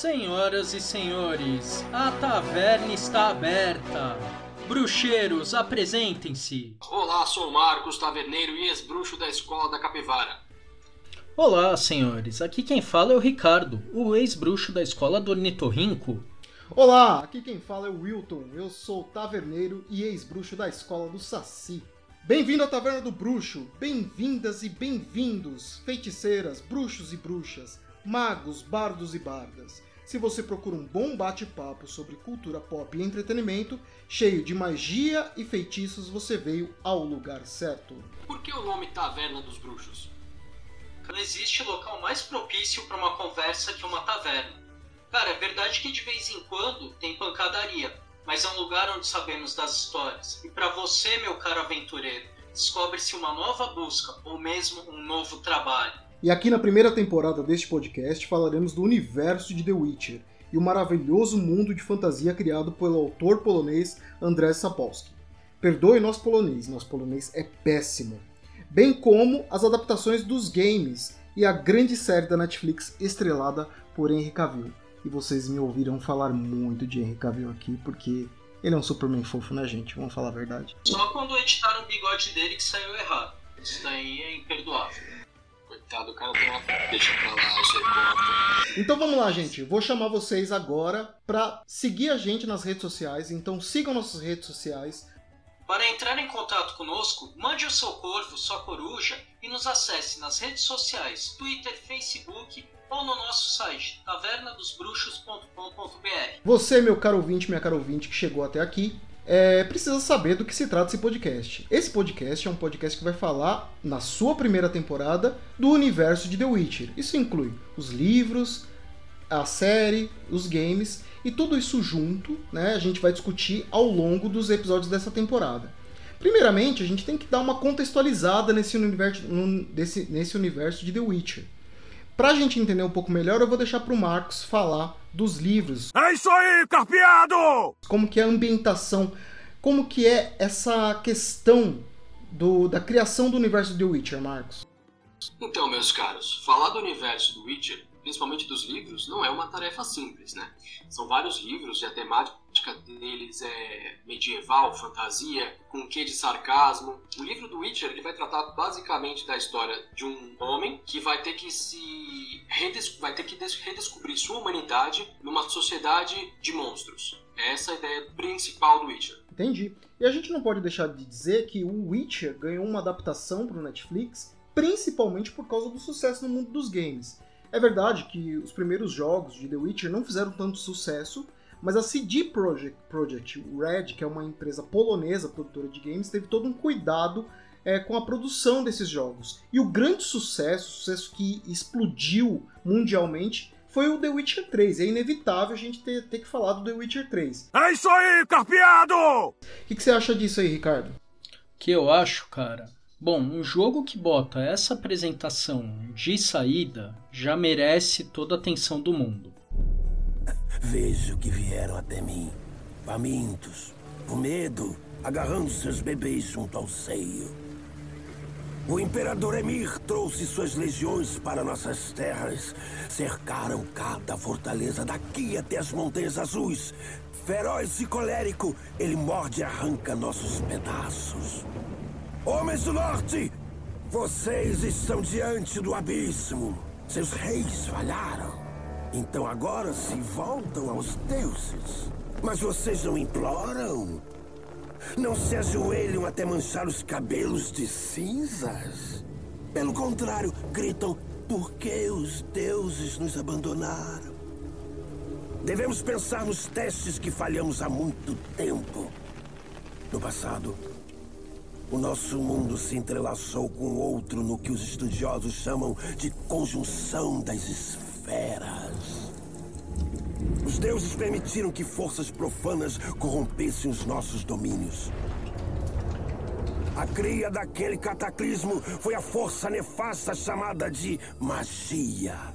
Senhoras e senhores, a taverna está aberta. Bruxeiros, apresentem-se. Olá, sou o Marcos, taverneiro e ex-bruxo da escola da Capivara. Olá, senhores. Aqui quem fala é o Ricardo, o ex-bruxo da escola do Ornitorrinco. Olá, aqui quem fala é o Wilton. Eu sou taverneiro e ex-bruxo da escola do Saci. Bem-vindo à Taverna do Bruxo. Bem-vindas e bem-vindos, feiticeiras, bruxos e bruxas, magos, bardos e bardas. Se você procura um bom bate-papo sobre cultura pop e entretenimento, cheio de magia e feitiços, você veio ao lugar certo. Por que o nome Taverna dos Bruxos? Não existe local mais propício para uma conversa que uma taverna. Cara, é verdade que de vez em quando tem pancadaria, mas é um lugar onde sabemos das histórias. E para você, meu caro aventureiro, descobre-se uma nova busca ou mesmo um novo trabalho. E aqui na primeira temporada deste podcast falaremos do universo de The Witcher e o maravilhoso mundo de fantasia criado pelo autor polonês Andrzej Sapolsky. Perdoe nosso polonês, nosso polonês é péssimo. Bem como as adaptações dos games e a grande série da Netflix estrelada por Henry Cavill. E vocês me ouviram falar muito de Henry Cavill aqui, porque ele é um Superman fofo, né, gente? Vamos falar a verdade. Só quando editaram o bigode dele que saiu errado. Isso daí é imperdoável. Coitado, o cara tem uma. Deixa pra lá, os repórter. Então vamos lá, gente. Vou chamar vocês agora para seguir a gente nas redes sociais. Então sigam nossas redes sociais. Para entrar em contato conosco, mande o seu corvo, sua coruja e nos acesse nas redes sociais, Twitter, Facebook ou no nosso site, tavernadosbruxos.com.br. Você, meu caro ouvinte, minha caro ouvinte que chegou até aqui, é, precisa saber do que se trata esse podcast. Esse podcast é um podcast que vai falar, na sua primeira temporada, do universo de The Witcher. Isso inclui os livros, a série, os games e tudo isso junto, né? A gente vai discutir ao longo dos episódios dessa temporada. Primeiramente, a gente tem que dar uma contextualizada nesse universo, desse- nesse universo de The Witcher. Pra gente entender um pouco melhor, eu vou deixar pro Marcos falar dos livros, É isso aí, carpeado! como que é a ambientação, como que é essa questão do, da criação do universo de Witcher, Marcos. Então, meus caros, falar do universo do Witcher, principalmente dos livros, não é uma tarefa simples, né? São vários livros e a temática deles é medieval, fantasia, com um quê de sarcasmo. O livro do Witcher ele vai tratar basicamente da história de um homem que vai ter que se vai ter que des- redescobrir sua humanidade numa sociedade de monstros. Essa é a ideia principal do Witcher. Entendi. E a gente não pode deixar de dizer que o Witcher ganhou uma adaptação para o Netflix, principalmente por causa do sucesso no mundo dos games. É verdade que os primeiros jogos de The Witcher não fizeram tanto sucesso, mas a CD Projekt, Projekt Red, que é uma empresa polonesa produtora de games, teve todo um cuidado é, com a produção desses jogos. E o grande sucesso, sucesso que explodiu mundialmente, foi o The Witcher 3. É inevitável a gente ter, ter que falar do The Witcher 3. É isso aí, carpeado! O que, que você acha disso aí, Ricardo? que eu acho, cara. Bom, um jogo que bota essa apresentação de saída já merece toda a atenção do mundo. Vejo que vieram até mim, famintos, com medo, agarrando seus bebês junto ao seio. O imperador Emir trouxe suas legiões para nossas terras. Cercaram cada fortaleza daqui até as Montanhas Azuis. Feroz e colérico, ele morde e arranca nossos pedaços. Homens do Norte, vocês estão diante do abismo. Seus reis falharam. Então agora se voltam aos deuses. Mas vocês não imploram? Não se ajoelham até manchar os cabelos de cinzas? Pelo contrário, gritam: por que os deuses nos abandonaram? Devemos pensar nos testes que falhamos há muito tempo. No passado, o nosso mundo se entrelaçou com outro no que os estudiosos chamam de conjunção das esferas. Os deuses permitiram que forças profanas corrompessem os nossos domínios. A cria daquele cataclismo foi a força nefasta chamada de magia.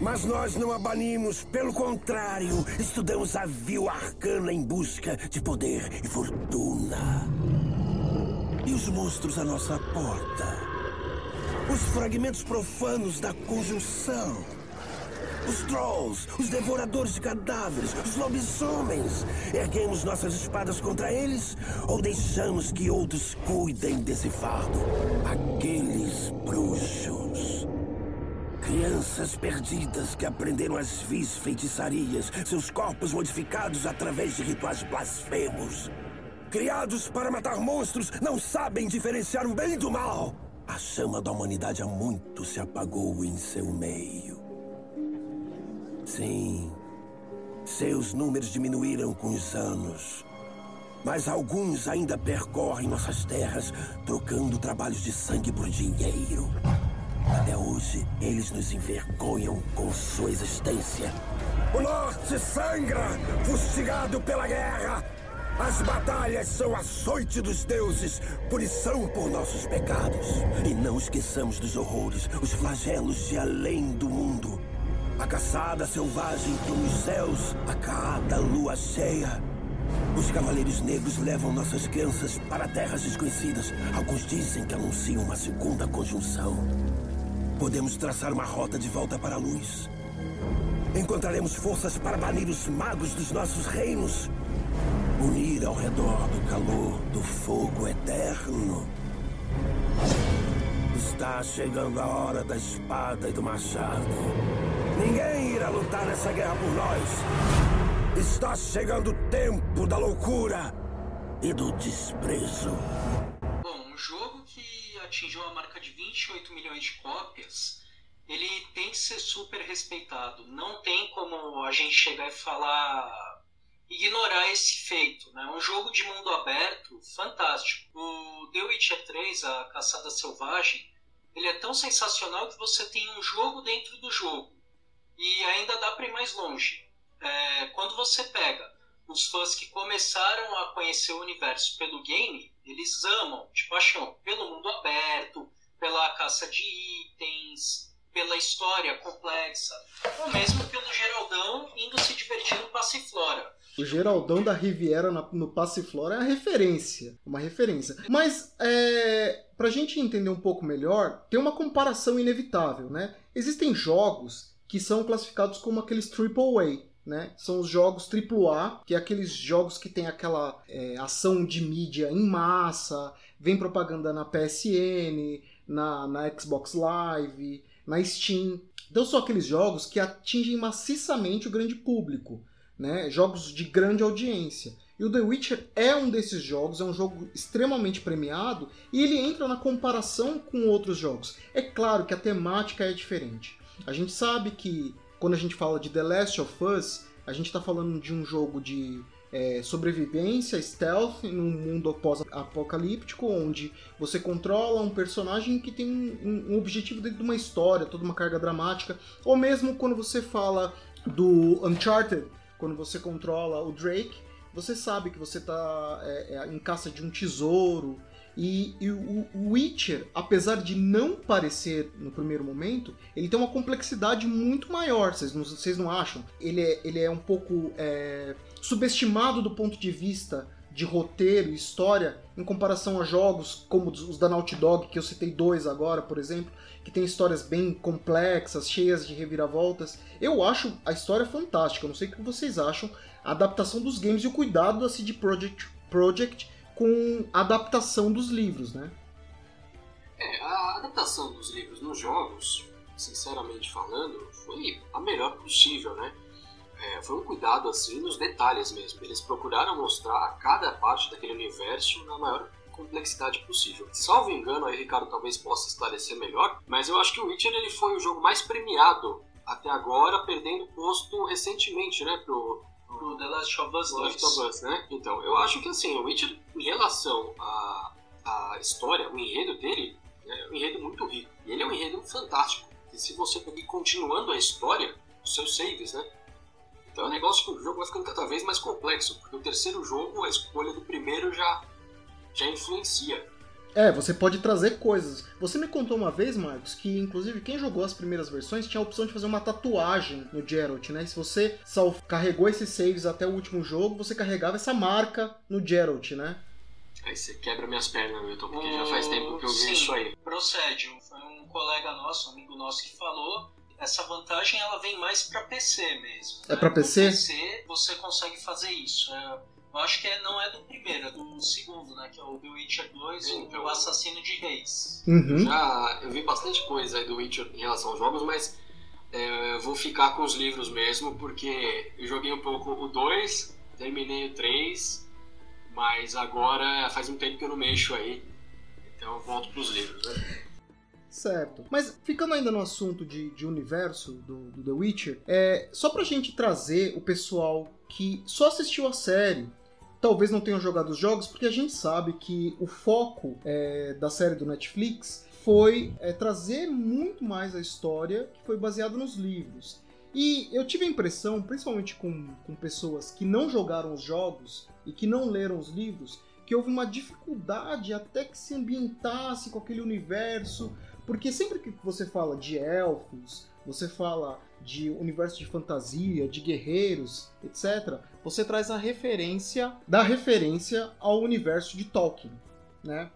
Mas nós não a banimos, pelo contrário, estudamos a vil arcana em busca de poder e fortuna. E os monstros à nossa porta? Os fragmentos profanos da conjunção. Os trolls, os devoradores de cadáveres, os lobisomens. Erguemos nossas espadas contra eles ou deixamos que outros cuidem desse fardo? Aqueles bruxos. Crianças perdidas que aprenderam as vis feitiçarias, seus corpos modificados através de rituais blasfemos. Criados para matar monstros, não sabem diferenciar o bem do mal. A chama da humanidade há muito se apagou em seu meio. Sim, seus números diminuíram com os anos. Mas alguns ainda percorrem nossas terras, trocando trabalhos de sangue por dinheiro. Até hoje, eles nos envergonham com sua existência. O norte sangra, fustigado pela guerra. As batalhas são açoite dos deuses, punição por nossos pecados. E não esqueçamos dos horrores, os flagelos de além do mundo. A caçada selvagem pelos céus a cada lua cheia. Os cavaleiros negros levam nossas crianças para terras desconhecidas. Alguns dizem que anunciam uma segunda conjunção. Podemos traçar uma rota de volta para a luz. Encontraremos forças para banir os magos dos nossos reinos. Unir ao redor do calor do fogo eterno. Está chegando a hora da espada e do machado. Ninguém irá lutar nessa guerra por nós. Está chegando o tempo da loucura e do desprezo. Bom, um jogo que atingiu a marca de 28 milhões de cópias, ele tem que ser super respeitado. Não tem como a gente chegar e falar ignorar esse feito. Né? Um jogo de mundo aberto fantástico. O The Witcher 3, a Caçada Selvagem, ele é tão sensacional que você tem um jogo dentro do jogo. E ainda dá para ir mais longe. É, quando você pega os fãs que começaram a conhecer o universo pelo game, eles amam de paixão pelo mundo aberto, pela caça de itens, pela história complexa, ou mesmo pelo Geraldão indo se divertir no Passiflora. O Geraldão da Riviera no Passiflora é a referência, uma referência. Mas é, para a gente entender um pouco melhor, tem uma comparação inevitável, né? Existem jogos que são classificados como aqueles AAA, né? São os jogos AAA, que é aqueles jogos que tem aquela é, ação de mídia em massa, vem propaganda na PSN, na, na Xbox Live, na Steam. Então são aqueles jogos que atingem maciçamente o grande público né? Jogos de grande audiência. E o The Witcher é um desses jogos, é um jogo extremamente premiado e ele entra na comparação com outros jogos. É claro que a temática é diferente. A gente sabe que quando a gente fala de The Last of Us, a gente está falando de um jogo de é, sobrevivência, stealth, num mundo pós-apocalíptico, onde você controla um personagem que tem um, um objetivo dentro de uma história, toda uma carga dramática. Ou mesmo quando você fala do Uncharted, quando você controla o Drake, você sabe que você está é, é, em caça de um tesouro. E, e o, Witcher, apesar de não parecer no primeiro momento, ele tem uma complexidade muito maior, vocês não, não acham? Ele é, ele é um pouco é, subestimado do ponto de vista de roteiro e história em comparação a jogos como os da Naughty Dog, que eu citei dois agora, por exemplo, que tem histórias bem complexas, cheias de reviravoltas. Eu acho a história fantástica, eu não sei o que vocês acham, a adaptação dos games e o cuidado da CD Projekt, Project com a adaptação dos livros, né? É, a adaptação dos livros nos jogos, sinceramente falando, foi a melhor possível, né? É, foi um cuidado assim nos detalhes mesmo. Eles procuraram mostrar cada parte daquele universo na maior complexidade possível. Salvo engano, aí Ricardo talvez possa esclarecer melhor, mas eu acho que o Witcher ele foi o jogo mais premiado até agora, perdendo posto recentemente, né, pro, pro The Last of Us 2. Last of Us, né? Então, eu acho que assim, o Witcher, em relação à, à história, o enredo dele, é um enredo muito rico. E ele é um enredo fantástico. E se você ir continuando a história, os seus saves, né? Então é um negócio que o jogo vai ficando cada vez mais complexo, porque o terceiro jogo, a escolha do primeiro já, já influencia. É, você pode trazer coisas. Você me contou uma vez, Marcos, que inclusive quem jogou as primeiras versões tinha a opção de fazer uma tatuagem no Geralt, né? Se você carregou esses saves até o último jogo, você carregava essa marca no Geralt, né? Aí você quebra minhas pernas, Milton, porque já faz tempo que eu vi Sim, isso aí. Procede. Foi um colega nosso, um amigo nosso que falou essa vantagem ela vem mais para PC mesmo. É para PC? No PC você consegue fazer isso. É, eu acho que é, não é do primeiro, é do segundo, né? Que é o The Witcher 2 e o Assassino de Reis. Uhum. Já eu vi bastante coisa aí do Witcher em relação aos jogos, mas é, eu vou ficar com os livros mesmo, porque eu joguei um pouco o 2, terminei o 3, mas agora faz um tempo que eu não mexo aí, então eu volto pros livros, né? Certo. Mas ficando ainda no assunto de, de universo do, do The Witcher, é, só pra gente trazer o pessoal que só assistiu a série, talvez não tenham jogado os jogos, porque a gente sabe que o foco é, da série do Netflix foi é, trazer muito mais a história que foi baseado nos livros. E eu tive a impressão, principalmente com, com pessoas que não jogaram os jogos e que não leram os livros, que houve uma dificuldade até que se ambientasse com aquele universo, porque sempre que você fala de elfos, você fala de universo de fantasia, de guerreiros, etc., você traz a referência da referência ao universo de Tolkien, né?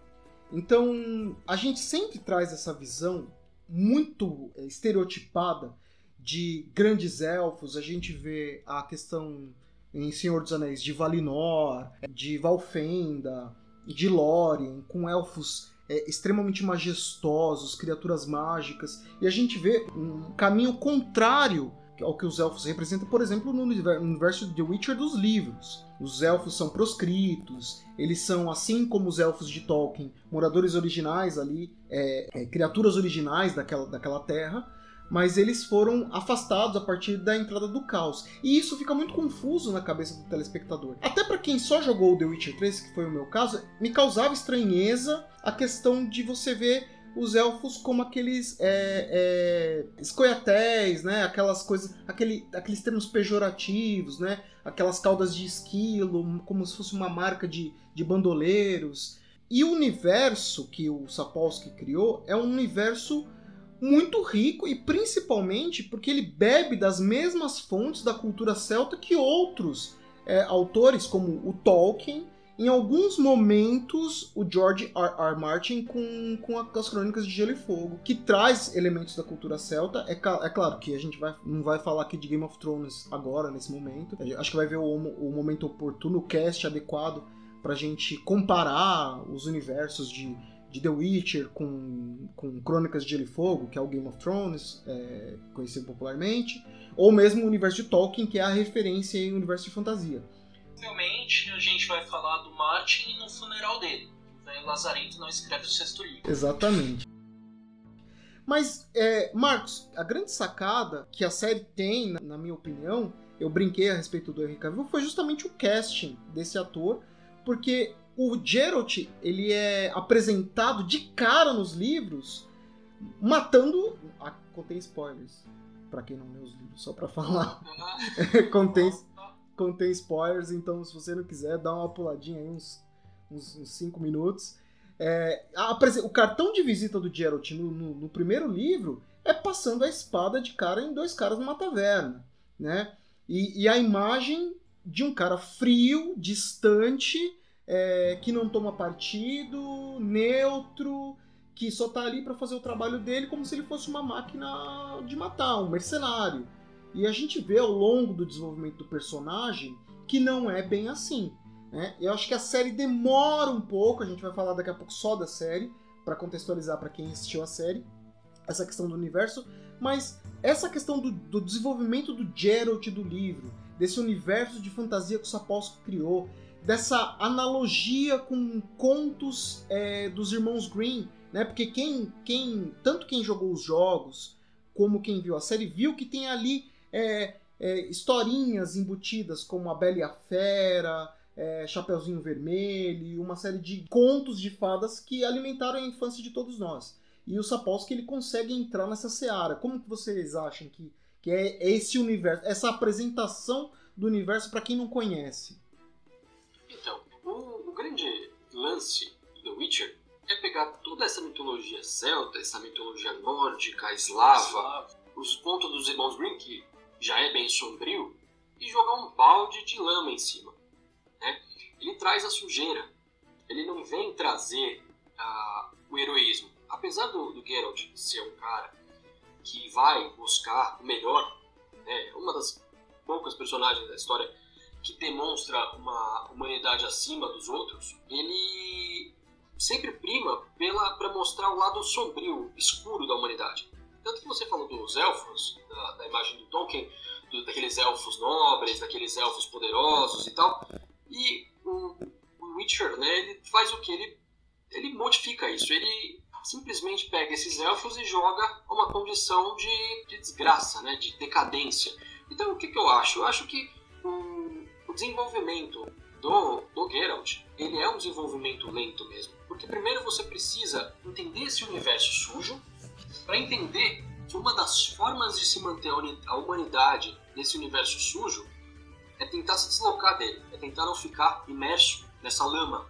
Então, a gente sempre traz essa visão muito é, estereotipada de grandes elfos. A gente vê a questão em Senhor dos Anéis de Valinor, de Valfenda, de Lórien, com elfos é, extremamente majestosos, criaturas mágicas, e a gente vê um caminho contrário ao que os elfos representam, por exemplo, no univer- no universo de The Witcher dos livros. Os elfos são proscritos, eles são, assim como os elfos de Tolkien, moradores originais ali, é, é, criaturas originais daquela, daquela terra, mas eles foram afastados a partir da entrada do caos. E isso fica muito confuso na cabeça do telespectador. Até para quem só jogou The Witcher 3, que foi o meu caso, me causava estranheza a questão de você ver os elfos como aqueles é, é, escoiatéis, né? Aquelas coisas, aquele, aqueles termos pejorativos, né? Aquelas caudas de esquilo, como se fosse uma marca de, de bandoleiros. E o universo que o Sapolsky criou é um universo muito rico e principalmente porque ele bebe das mesmas fontes da cultura celta que outros é, autores, como o Tolkien, em alguns momentos o George R. R. Martin com, com a- as Crônicas de Gelo e Fogo, que traz elementos da cultura celta. É, é claro que a gente vai, não vai falar aqui de Game of Thrones agora, nesse momento. Acho que vai ver o, o momento oportuno, o cast adequado pra gente comparar os universos de, de The Witcher com, com Crônicas de Gelo e Fogo, que é o Game of Thrones, é, conhecido popularmente, ou mesmo o universo de Tolkien, que é a referência em universo de fantasia. Provavelmente a gente vai falar do Martin no funeral dele. O velho Lazarento não escreve o sexto livro. Exatamente. Mas, é, Marcos, a grande sacada que a série tem, na, na minha opinião, eu brinquei a respeito do Henry Cavill, foi justamente o casting desse ator, porque o Geralt, ele é apresentado de cara nos livros, matando... Ah, contém spoilers, pra quem não leu os livros, só pra falar. contém, contém spoilers, então se você não quiser, dá uma puladinha aí, uns 5 uns, uns cinco minutos. É, a o cartão de visita do Geralt no, no- no primeiro livro é passando a espada de cara em dois caras numa taverna, né? E, e a imagem de um cara frio, distante, é, que não toma partido, neutro, que só tá ali para fazer o trabalho dele como se ele fosse uma máquina de matar, um mercenário. E a gente vê ao longo do desenvolvimento do personagem que não é bem assim. Né? Eu acho que a série demora um pouco, a gente vai falar daqui a pouco só da série, para contextualizar para quem assistiu a série, essa questão do universo, mas essa questão do, do desenvolvimento do Geralt do livro, desse universo de fantasia que o Sapolsky criou, dessa analogia com contos é, dos irmãos Green, né? Porque quem, quem, tanto quem jogou os jogos como quem viu a série viu que tem ali é, é, historinhas embutidas como a Bela e a Fera, é, Chapeuzinho Vermelho, uma série de contos de fadas que alimentaram a infância de todos nós. E o Sapolsky ele consegue entrar nessa seara. Como que vocês acham que, que é esse universo, essa apresentação do universo para quem não conhece? Então, o, o grande lance do The Witcher é pegar toda essa mitologia celta, essa mitologia nórdica, eslava, os contos dos irmãos Grimm, que já é bem sombrio, e jogar um balde de lama em cima. Né? Ele traz a sujeira. Ele não vem trazer ah, o heroísmo. Apesar do, do Geralt ser um cara que vai buscar o melhor, né, uma das poucas personagens da história que demonstra uma humanidade acima dos outros, ele sempre prima pela para mostrar o lado sombrio, escuro da humanidade. Tanto que você falou dos elfos, da, da imagem do Tolkien, do, daqueles elfos nobres, daqueles elfos poderosos e tal. E o, o Witcher, né, ele faz o que? Ele, ele modifica isso. Ele simplesmente pega esses elfos e joga uma condição de, de desgraça, né, de decadência. Então, o que, que eu acho? Eu acho que desenvolvimento do, do Geralt, ele é um desenvolvimento lento mesmo. Porque primeiro você precisa entender esse universo sujo, para entender que uma das formas de se manter a humanidade nesse universo sujo é tentar se deslocar dele, é tentar não ficar imerso nessa lama.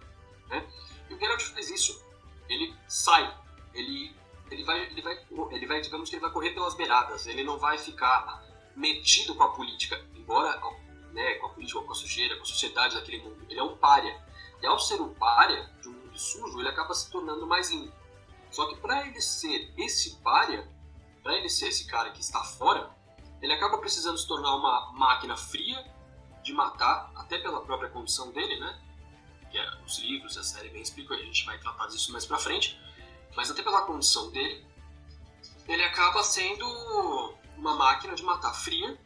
Né? E o Geralt faz isso. Ele sai, ele, ele, vai, ele, vai, ele vai, digamos que ele vai correr pelas beiradas, ele não vai ficar metido com a política, embora né, com a política, com a sujeira, com a sociedade daquele mundo. Ele é um párea. E ao ser um párea de um mundo sujo, ele acaba se tornando mais limpo. Só que para ele ser esse párea, para ele ser esse cara que está fora, ele acaba precisando se tornar uma máquina fria de matar, até pela própria condição dele, né? Que é, os livros, a série bem explica, a gente vai tratar disso mais pra frente. Mas até pela condição dele, ele acaba sendo uma máquina de matar fria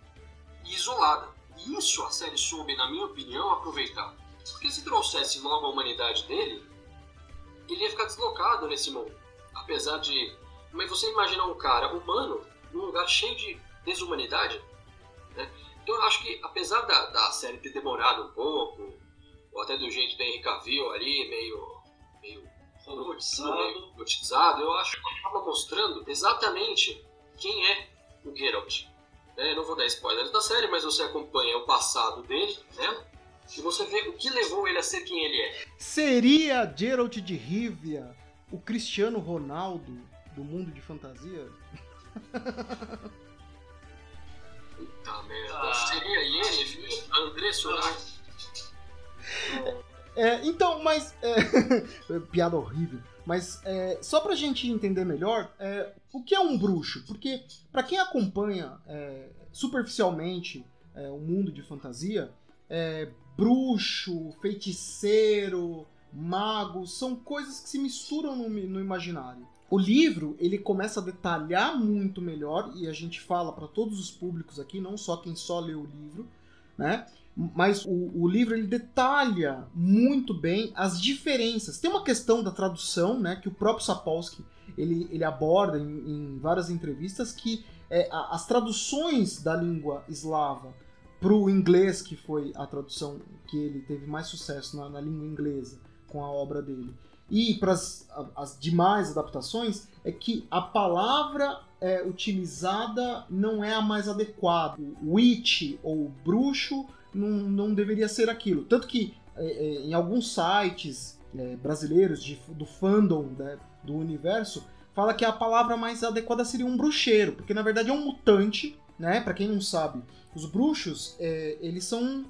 e isolada. Isso a série soube, na minha opinião, aproveitar. Porque se trouxesse logo a humanidade dele, ele ia ficar deslocado nesse mundo apesar de. Mas você imaginar um cara humano num lugar cheio de desumanidade, né? Então eu acho que, apesar da, da série ter demorado um pouco, ou até do jeito do Henry Cavill ali, meio. meio. robotizado, eu acho que acaba mostrando exatamente quem é o Geralt. Né? Eu não vou dar spoilers da série, mas você acompanha o passado dele, né? E você vê o que levou ele a ser quem ele é. Seria Geralt de Rivia o Cristiano Ronaldo do mundo de fantasia? Puta merda. Ah. Seria ele, filho? André Soares. É, então, mas. É, piada horrível. Mas é, só pra gente entender melhor, é, o que é um bruxo? Porque, para quem acompanha é, superficialmente é, o mundo de fantasia, é, bruxo, feiticeiro, magos, são coisas que se misturam no, no imaginário. O livro, ele começa a detalhar muito melhor, e a gente fala para todos os públicos aqui, não só quem só lê o livro, né? Mas o, o, livro ele detalha muito bem as diferenças. Tem uma questão da tradução, né, que o próprio Sapolsky ele, ele aborda em, em várias entrevistas, que é, as traduções da língua eslava para o inglês, que foi a tradução que ele teve mais sucesso na, na língua inglesa, com a obra dele. E para as demais adaptações, é que a palavra é, utilizada não é a mais adequada. Witch ou bruxo não, não deveria ser aquilo. Tanto que é, é, em alguns sites é, brasileiros de, do fandom né, do universo, fala que a palavra mais adequada seria um bruxeiro, porque na verdade é um mutante, né? Para quem não sabe, os bruxos é, eles são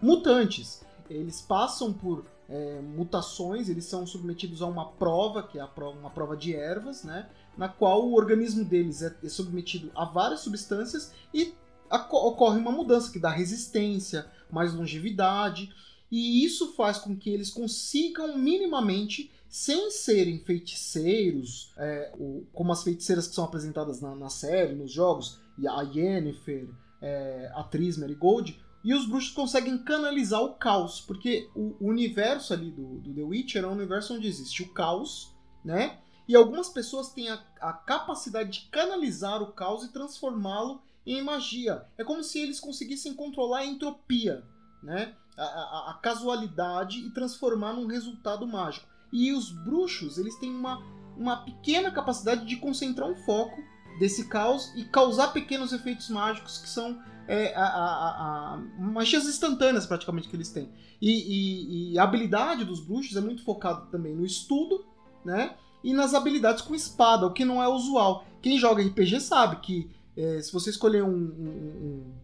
mutantes. Eles passam por é, mutações, eles são submetidos a uma prova, que é prova, uma prova de ervas, né? Na qual o organismo deles é, é submetido a várias substâncias e ocorre uma mudança que dá resistência, mais longevidade, e isso faz com que eles consigam minimamente, sem serem feiticeiros, é, como as feiticeiras que são apresentadas na, na série, nos jogos, a Yennefer, é, a Tris Marigold, e os bruxos conseguem canalizar o caos, porque o universo ali do, do The Witcher é um universo onde existe o caos, né? E algumas pessoas têm a, a capacidade de canalizar o caos e transformá-lo em magia. É como se eles conseguissem controlar a entropia, né? A, a, a, casualidade e transformar num resultado mágico. E os bruxos, eles têm uma, uma pequena capacidade de concentrar um foco desse caos e causar pequenos efeitos mágicos que são é, a, a, a, magias instantâneas praticamente que eles têm. E, e, e, a habilidade dos bruxos é muito focada também no estudo, né? E nas habilidades com espada, o que não é usual. Quem joga RPG sabe que é, se você escolher um, um,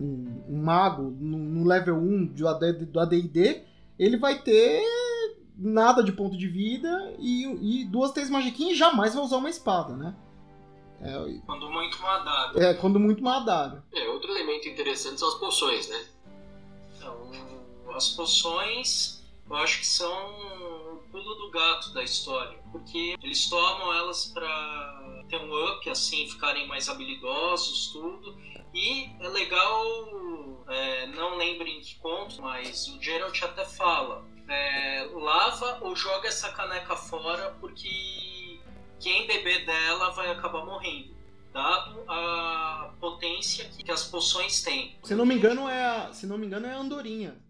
um, um mago no, no, level 1 do AD&D, ele vai ter nada de ponto de vida e, e duas, três magiquinhas e jamais vai usar uma espada, né? É, Quando muito madado. é quando muito madado. É, outro elemento interessante são as poções, né? Então, as poções, eu acho que são o pulo do gato da história, porque eles tomam elas pra ter um up, assim, ficarem mais habilidosos, tudo. E é legal, é, não lembro em que conto, mas o Geralt até fala: é, lava ou joga essa caneca fora, porque quem beber dela vai acabar morrendo. Dado a potência que as poções têm. Se não me engano, é a, se não me engano, é a Andorinha.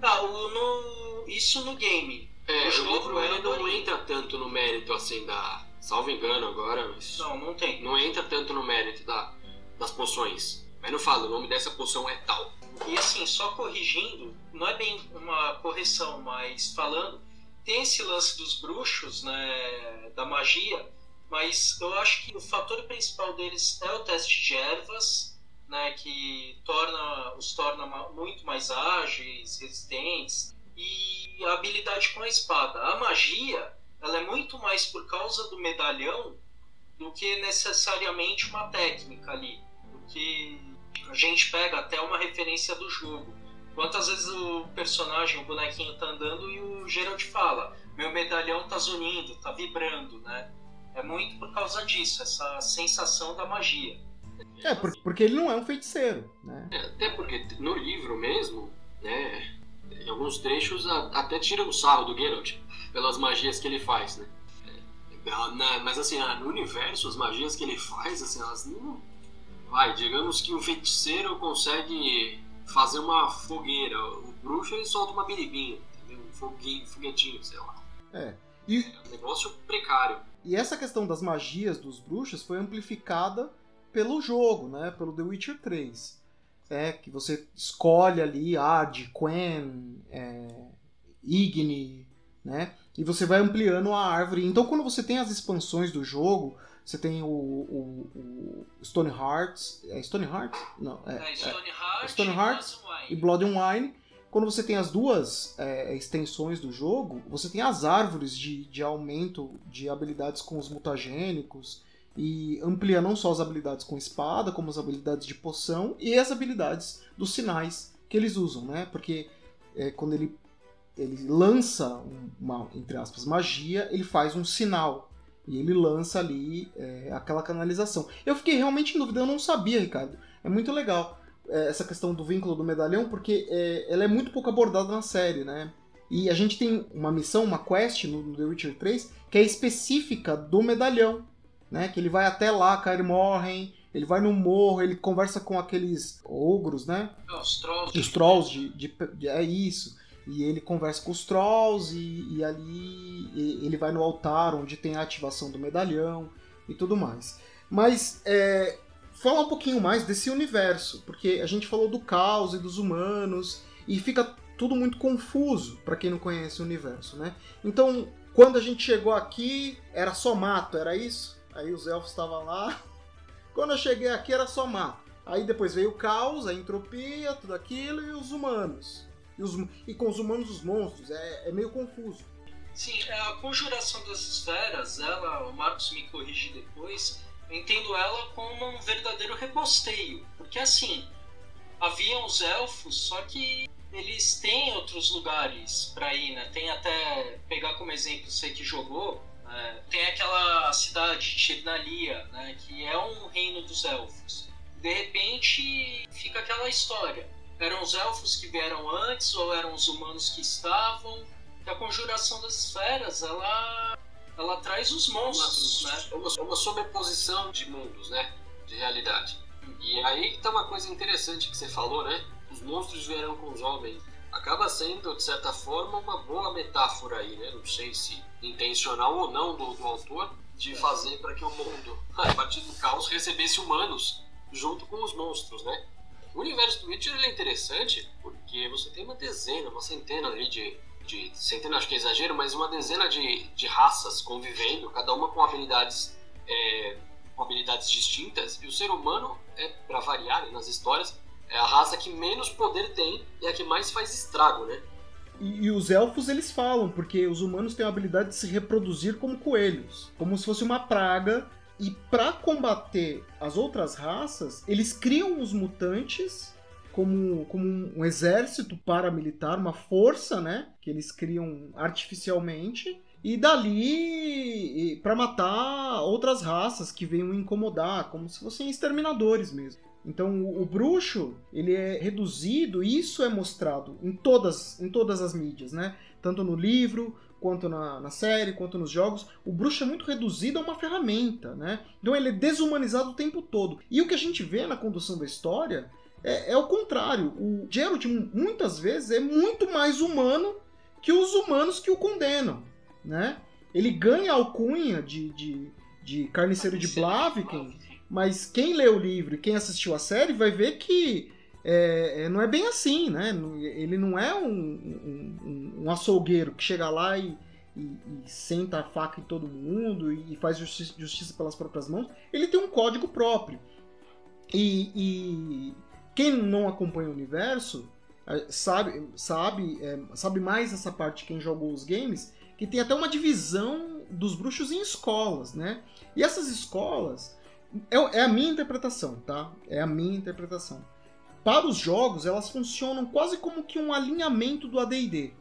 Tá, o, no, isso no game. É, O jogo é não Andorinha. entra tanto no mérito assim da. Salvo engano agora, mas. Não, não tem. Não entra tanto no mérito da, das poções. Mas não fala, o nome dessa poção é tal. E assim, só corrigindo, não é bem uma correção, mas falando, tem esse lance dos bruxos, né, da magia, mas eu acho que o fator principal deles é o teste de ervas, né, que torna os torna muito mais ágeis, resistentes, e a habilidade com a espada. A magia, ela é muito mais por causa do medalhão do que necessariamente uma técnica ali, porque a gente pega até uma referência do jogo. Quantas vezes o personagem, o bonequinho tá andando e o Geralt fala: Meu medalhão tá zunindo, tá vibrando, né? É muito por causa disso, essa sensação da magia. É, por- porque ele não é um feiticeiro, né? É, até porque no livro mesmo, né, em alguns trechos até tira o sarro do Geralt pelas magias que ele faz, né? É, na- mas assim, ah, no universo, as magias que ele faz, assim, elas não. Vai, digamos que um feiticeiro consegue fazer uma fogueira, o bruxo ele solta uma biribinha, entendeu? um foguinho, foguetinho, sei lá. É. E, É um negócio precário. e essa questão das magias dos bruxos foi amplificada pelo jogo, né? Pelo The Witcher 3. É, que você escolhe ali Ad, Quen, é, Igni, né? E você vai ampliando a árvore. Então, quando você tem as expansões do jogo, você tem o, o, o Stone Hearts. É Stone Hearts? Não, é, É, Stoneheart, Stoneheart Blood e Blood and Wine. Quando você tem as duas é, extensões do jogo, você tem as árvores de, de aumento de habilidades com os mutagênicos e amplia não só as habilidades com espada, como as habilidades de poção e as habilidades dos sinais que eles usam, né? Porque é, quando ele, ele lança um- uma, entre aspas, magia, ele faz um sinal. E ele lança ali é, aquela canalização. Eu fiquei realmente em dúvida, eu não sabia, Ricardo. É muito legal é, essa questão do vínculo do medalhão, porque é, ela é muito pouco abordada na série, né? E a gente tem uma missão, uma quest no, no The Witcher 3, que é específica do medalhão, né? Que ele vai até lá, Kaer Morhen, ele vai no morro, ele conversa com aqueles ogros, né? Os Trolls. Os trolls de, de- de- É isso. E ele conversa com os trolls e, e ali e- ele vai no altar onde tem a ativação do medalhão e tudo mais. Mas é, um pouquinho mais desse universo, porque a gente falou do caos e dos humanos e fica tudo muito confuso para quem não conhece o universo, né? Então, quando a gente chegou aqui, era só mato, era isso? Aí os elfos estavam lá. Quando eu cheguei aqui era só mato. Aí depois veio o caos, a entropia, tudo aquilo e os humanos. E, os- e com os humanos os monstros. É, é meio confuso. Sim, é, a conjuração das esferas, ela, o Marcos me corrige depois, eu entendo ela como um verdadeiro rebosteio. Porque assim, haviam os elfos, só que eles têm outros lugares para ir, né? Tem até, pegar como exemplo você que jogou, né? tem aquela cidade, Tirnalia, né? Que é um reino dos elfos. De repente, fica aquela história. Eram os elfos que vieram antes ou eram os humanos que estavam? que a conjuração das esferas ela ela traz os monstros, né? uma, uma, uma sobreposição de mundos, né? De realidade. E aí tá uma coisa interessante que você falou, né? Os monstros vieram com os homens. Acaba sendo, de certa forma, uma boa metáfora aí, né? Não sei se intencional ou não do, do autor, de fazer para que o mundo, a partir do caos, recebesse humanos junto com os monstros, né? O universo do Witcher ele é interessante porque você tem uma dezena, uma centena ali de, de centena acho que é exagero, mas uma dezena de, de raças convivendo, cada uma com habilidades é, habilidades distintas, e o ser humano é para variar nas histórias é a raça que menos poder tem e a que mais faz estrago, né? E, e os elfos eles falam, porque os humanos têm a habilidade de se reproduzir como coelhos. Como se fosse uma praga. E para combater as outras raças, eles criam os mutantes como, como um exército paramilitar, uma força, né? Que eles criam artificialmente. E dali para matar outras raças que venham incomodar, como se fossem exterminadores mesmo. Então o, o, bruxo ele é reduzido, e isso é mostrado em todas, em todas as mídias, né? Tanto no livro, quanto na, na, série, quanto nos jogos, o bruxo é muito reduzido a uma ferramenta, né? Então ele é desumanizado o tempo todo. E o que a gente vê na condução da história é, é o contrário. O Geralt, muitas vezes, é muito mais humano que os humanos que o condenam, né? Ele ganha a alcunha de, de, de carniceiro de Blaviken, mas quem lê o livro e quem assistiu a série vai ver que é, é, não é bem assim, né? Ele não é um, um, um açougueiro que chega lá e, e, e, senta a faca em todo mundo e, faz justiça, justiça, pelas próprias mãos. Ele tem um código próprio. E, e quem não acompanha o universo é, sabe, sabe, é, sabe mais essa parte quem jogou os games, que tem até uma divisão dos bruxos em escolas, né? E essas escolas é, é a minha interpretação, tá? É a minha interpretação para os jogos, elas funcionam quase como que um alinhamento do AD&D.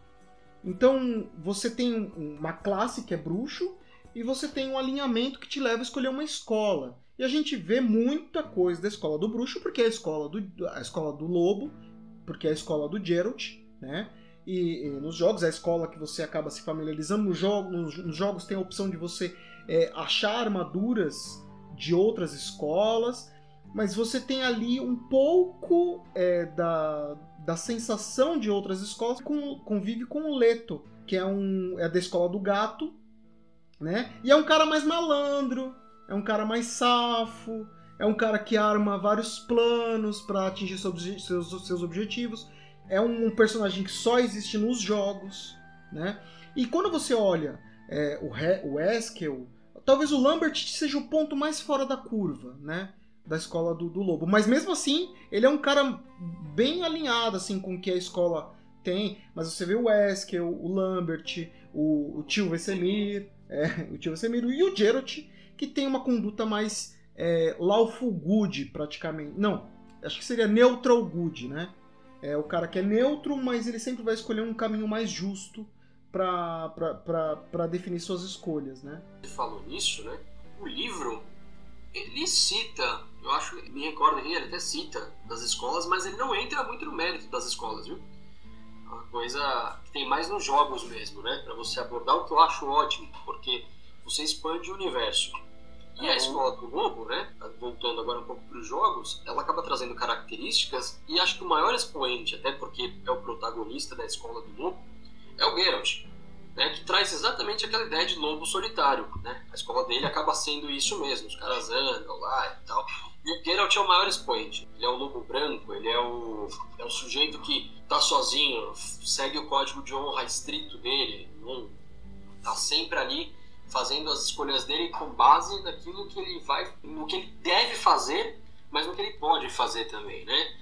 Então, você tem uma classe que é bruxo e você tem um alinhamento que te leva a escolher uma escola. E a gente vê muita coisa da escola do bruxo, porque é a escola do, a escola do lobo, porque é a escola do Geralt, né? E, e nos jogos, é a escola que você acaba se familiarizando. No jogo, nos, nos jogos tem a opção de você é, achar armaduras de outras escolas mas você tem ali um pouco é, da, da sensação de outras escolas, com, convive com o Leto, que é, um, é da escola do gato, né? E é um cara mais malandro, é um cara mais safo, é um cara que arma vários planos para atingir seus, seus, seus objetivos. É um personagem que só existe nos jogos, né? E quando você olha é, o, He, o Eskel, talvez o Lambert seja o ponto mais fora da curva, né? Da escola do, do, Lobo. Mas mesmo assim, ele é um cara bem alinhado assim com o que a escola tem. Mas você vê o Wesker, o Lambert, o, o tio Vesemir, é, o tio Vesemir e o Geralt, que tem uma conduta mais é, lawful good, praticamente. Não, acho que seria neutral good, né? É o cara que é neutro, mas ele sempre vai escolher um caminho mais justo para definir suas escolhas, né? Você falou nisso, né? O livro ele cita, eu acho, me recordo aqui, ele até cita das escolas, mas ele não entra muito no mérito das escolas, viu? É uma coisa que tem mais nos jogos mesmo, né? Para você abordar o que eu acho ótimo, porque você expande o universo. E a escola do lobo, né? Voltando agora um pouco para os jogos, ela acaba trazendo características e acho que o maior expoente, até porque é o protagonista da escola do lobo, é o Geralt né, que traz exatamente aquela ideia de lobo solitário. Né? A escola dele acaba sendo isso mesmo, os caras andam lá e tal. E o Geralt é o maior expoente. Ele é o lobo branco, ele é o, é o sujeito que tá sozinho, segue o código de honra estrito dele, não tá sempre ali fazendo as escolhas dele com base naquilo que ele vai, no que ele deve fazer, mas no que ele pode fazer também, né?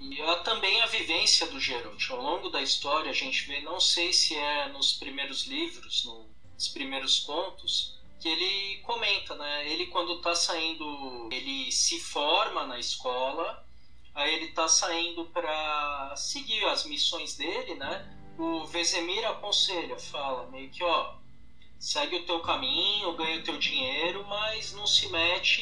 E há também a vivência do Geralt. Ao longo da história, a gente vê, não sei se é nos primeiros livros, nos primeiros contos, que ele comenta, né? Ele, quando está saindo, ele se forma na escola, aí ele está saindo para seguir as missões dele, né? O Vesemir aconselha, fala meio que, ó, segue o teu caminho, ganha o teu dinheiro, mas não se mete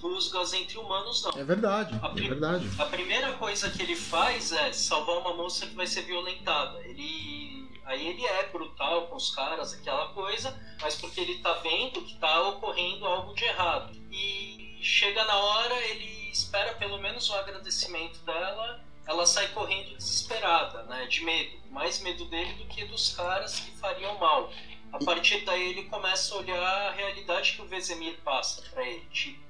rusgas entre humanos, não. É verdade, a é verdade. A primeira coisa que ele faz é salvar uma moça que vai ser violentada. Ele. Aí ele é brutal com os caras, aquela coisa, mas porque ele tá vendo que tá ocorrendo algo de errado. E chega na hora, ele espera pelo menos o agradecimento dela, ela sai correndo desesperada, né? De medo. Mais medo dele do que dos caras que fariam mal. A partir daí ele começa a olhar a realidade que o Vesemir passa para ele. Tipo,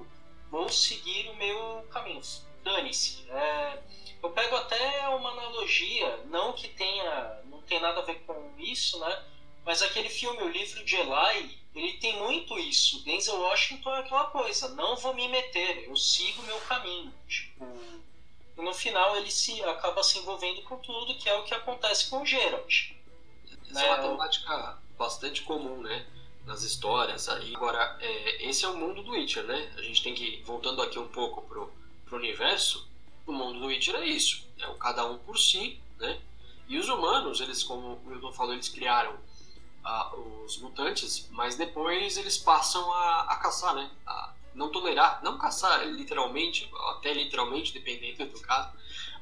vou seguir o meu caminho. Dane-se. É, eu pego até uma analogia, não que tenha, não tem nada a ver com isso, né? Mas aquele filme, o livro de Eli, ele tem muito isso. Denzel Washington é aquela coisa, não vou me meter, eu sigo o meu caminho. Tipo, e no final ele se acaba se envolvendo com tudo, que é o que acontece com o né? é uma temática bastante comum, né? Nas histórias. Aí. Agora, é, esse é o mundo do Witcher, né? A gente tem que, voltando aqui um pouco pro, pro universo, o mundo do Witcher é isso. É o cada um por si, né? E os humanos, eles, como o Milton falou, eles criaram ah, os mutantes, mas depois eles passam a, a caçar, né? A não tolerar, não caçar literalmente, até literalmente, dependendo do caso,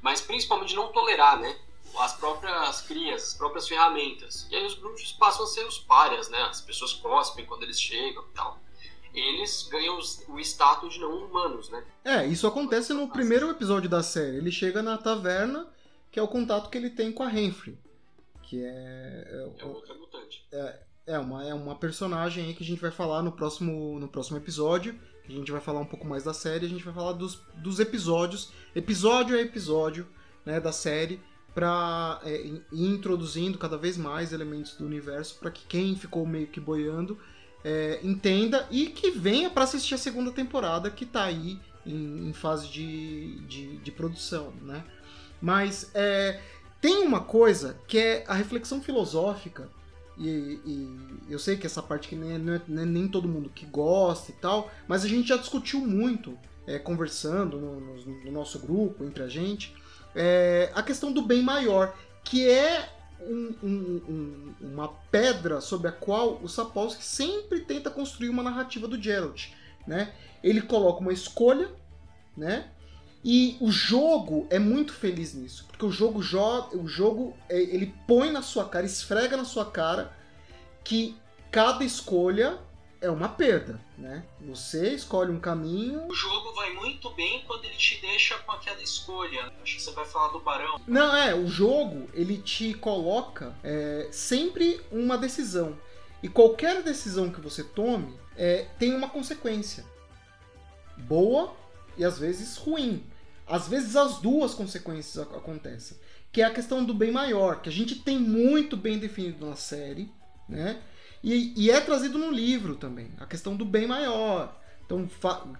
mas principalmente não tolerar, né? As próprias crias, as próprias ferramentas. E aí os bruxos passam a ser os párias, né? As pessoas cospem quando eles chegam e tal. Eles ganham o status de não humanos, né? É, isso acontece no primeiro episódio da série. Ele chega na taverna, que é o contato que ele tem com a Renfrey. Que é. É, é outra mutante. É, é, uma, é uma personagem aí que a gente vai falar no próximo, no próximo episódio. A gente vai falar um pouco mais da série, a gente vai falar dos, dos episódios, episódio a episódio né, da série, para é, ir introduzindo cada vez mais elementos do universo para que quem ficou meio que boiando é, entenda e que venha para assistir a segunda temporada que está aí em, em, fase de, de, de, produção, né? Mas é, tem uma coisa que é a reflexão filosófica e, e, eu sei que essa parte que nem, é, não é, é, nem todo mundo que gosta e tal, mas a gente já discutiu muito, é, conversando no, no, no, nosso grupo, entre a gente, é, a questão do bem maior, que é um, um, um, uma pedra sobre a qual o Sapolsky sempre tenta construir uma narrativa do Geralt. Né? Ele coloca uma escolha, né? E o jogo é muito feliz nisso, porque o jogo, o jogo é, ele põe na sua cara, esfrega na sua cara que cada escolha é uma perda, né? Você escolhe um caminho. O jogo vai muito bem quando ele te deixa com aquela escolha. Acho que você vai falar do Barão. Não, é, o jogo ele te coloca é, sempre uma decisão. E qualquer decisão que você tome é, tem uma consequência. Boa e às vezes ruim. Às vezes as duas consequências acontecem. Que é a questão do bem maior, que a gente tem muito bem definido na série, né? E, e é trazido no livro também, a questão do bem maior. Então,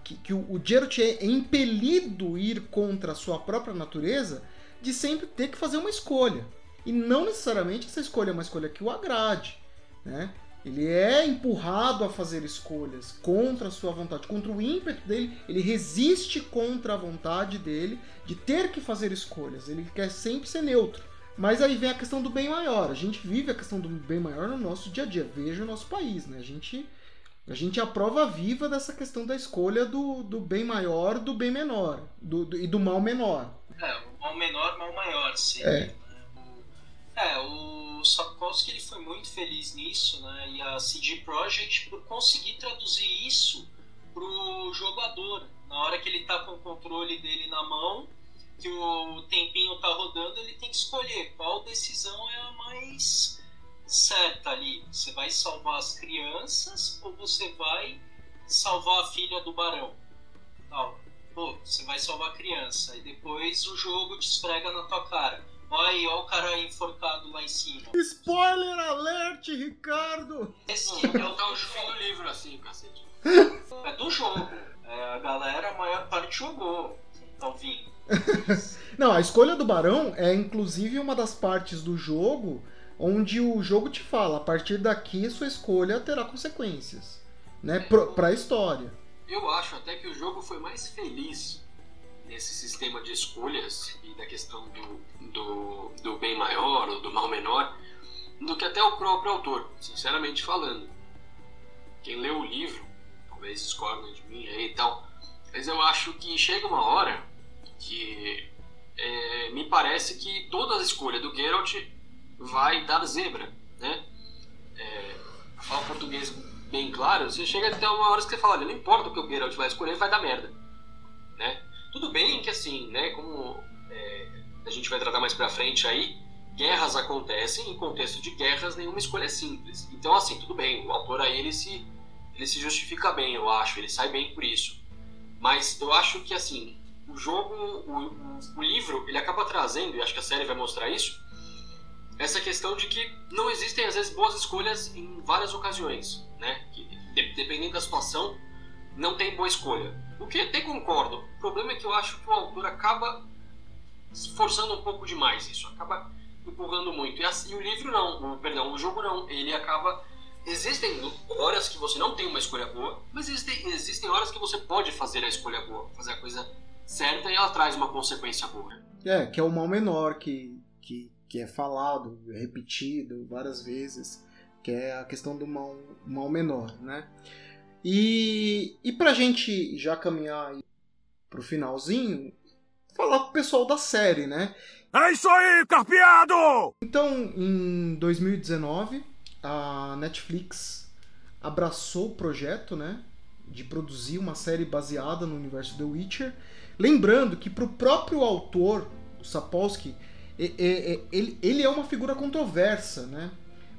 que, que o, o Geralt é impelido a ir contra a sua própria natureza de sempre ter que fazer uma escolha. E não necessariamente essa escolha é uma escolha que o agrade. Né? Ele é empurrado a fazer escolhas contra a sua vontade, contra o ímpeto dele. Ele resiste contra a vontade dele de ter que fazer escolhas. Ele quer sempre ser neutro. Mas aí vem a questão do bem maior. A gente vive a questão do bem maior no nosso dia a dia. Veja o nosso país, né? A gente, a gente é a prova viva dessa questão da escolha do, do bem maior do bem menor. Do, do e do mal menor. É, o mal menor, mal maior, sim. É. É, o Sapkowski ele foi muito feliz nisso, né? E a CD Projekt por conseguir traduzir isso pro jogador. Na hora que ele tá com o controle dele na mão, que o tempinho tá rodando, ele tem que escolher qual decisão é a mais certa ali. Você vai salvar as crianças ou você vai salvar a filha do barão? Tal. Pô, você vai salvar a criança e depois o jogo te esfrega na tua cara Olha aí, olha o cara enforcado lá em cima. Spoiler alert, Ricardo! Esse é o, é o jogo do livro, assim, cacete. É do jogo. É, a galera, a maior parte jogou. Tá ouvindo? Não, a escolha do barão é inclusive uma das partes do jogo onde o jogo te fala, a partir daqui sua escolha terá consequências, né, é, pra, pra história. Eu acho até que o jogo foi mais feliz nesse sistema de escolhas e da questão do, do, do bem maior ou do mal menor do que até o próprio autor, sinceramente falando. Quem lê o livro, talvez discordem de mim aí e tal, mas eu acho que chega uma hora que é, me parece que toda a escolha do Geralt vai dar zebra, né? É, português bem claro, você chega até uma hora que você fala, não importa o que o Geralt vai escolher, vai dar merda, né? Tudo bem que assim, né, como é, a gente vai tratar mais pra frente aí, guerras acontecem, em contexto de guerras nenhuma escolha é simples. Então assim, tudo bem, o autor aí ele se, ele se justifica bem, eu acho, ele sai bem por isso. Mas eu acho que assim, o jogo, o, o, livro, ele acaba trazendo, e acho que a série vai mostrar isso, essa questão de que não existem às vezes boas escolhas em várias ocasiões, né? Que, dependendo da situação, não tem boa escolha. O que até concordo. O problema é que eu acho que o autor acaba forçando um pouco demais isso, acaba empurrando muito. E, assim, o livro não, o, perdão, o jogo não. Ele acaba existem horas que você não tem uma escolha boa, mas existem, existem horas que você pode fazer a escolha boa, fazer a coisa certa e ela traz uma consequência boa. É, que é o mal menor que, que, que é falado, repetido várias vezes, que é a questão do mal, mal menor, né? E, e pra gente já caminhar pro finalzinho, falar pro pessoal da série, né? É isso aí, carpeado! Então, em 2019, a Netflix abraçou o projeto, né? De produzir uma série baseada no universo The Witcher. Lembrando que pro próprio autor, o Sapolsky, ele, é uma figura controversa, né?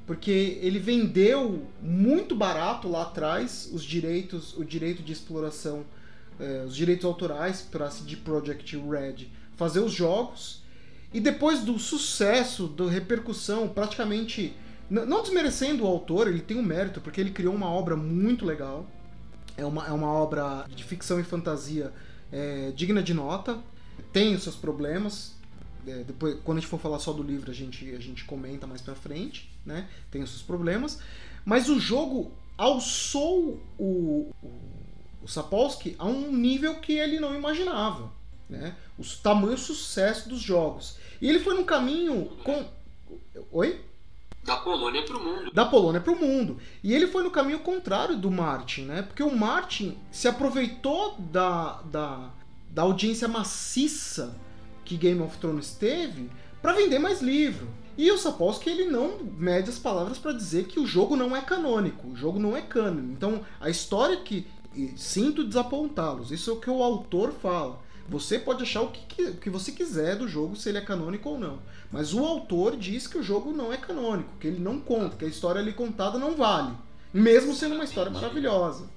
Porque ele vendeu muito barato lá atrás os direitos, o direito de exploração, eh, os direitos autorais para a CD Projekt Red fazer os jogos. E depois do sucesso, da repercussão, praticamente não desmerecendo o autor, ele tem um mérito, porque ele criou uma obra muito legal. É uma, é uma obra de ficção e fantasia é, digna de nota. Tem os seus problemas. É, depois, quando a gente for falar só do livro, a gente, a gente comenta mais pra frente. Né? Tem os seus problemas. Mas o jogo alçou o, o, o Sapolsky a um nível que ele não imaginava. Né? O tamanho sucesso dos jogos. E ele foi num caminho com. Oi? Da Polônia para o mundo. Da Polônia para o mundo. E ele foi no caminho contrário do Martin, né? Porque o Martin se aproveitou da, da, da audiência maciça que Game of Thrones teve para vender mais livro. E o Sapolsky ele não mede as palavras para dizer que o jogo não é canônico, o jogo não é canon. Então a história que sinto desapontá-los, isso é o que o autor fala. Você pode achar o que, o que você quiser do jogo, se ele é canônico ou não. Mas o autor diz que o jogo não é canônico, que ele não conta, que a história ali contada não vale. Mesmo sendo uma história maravilhosa.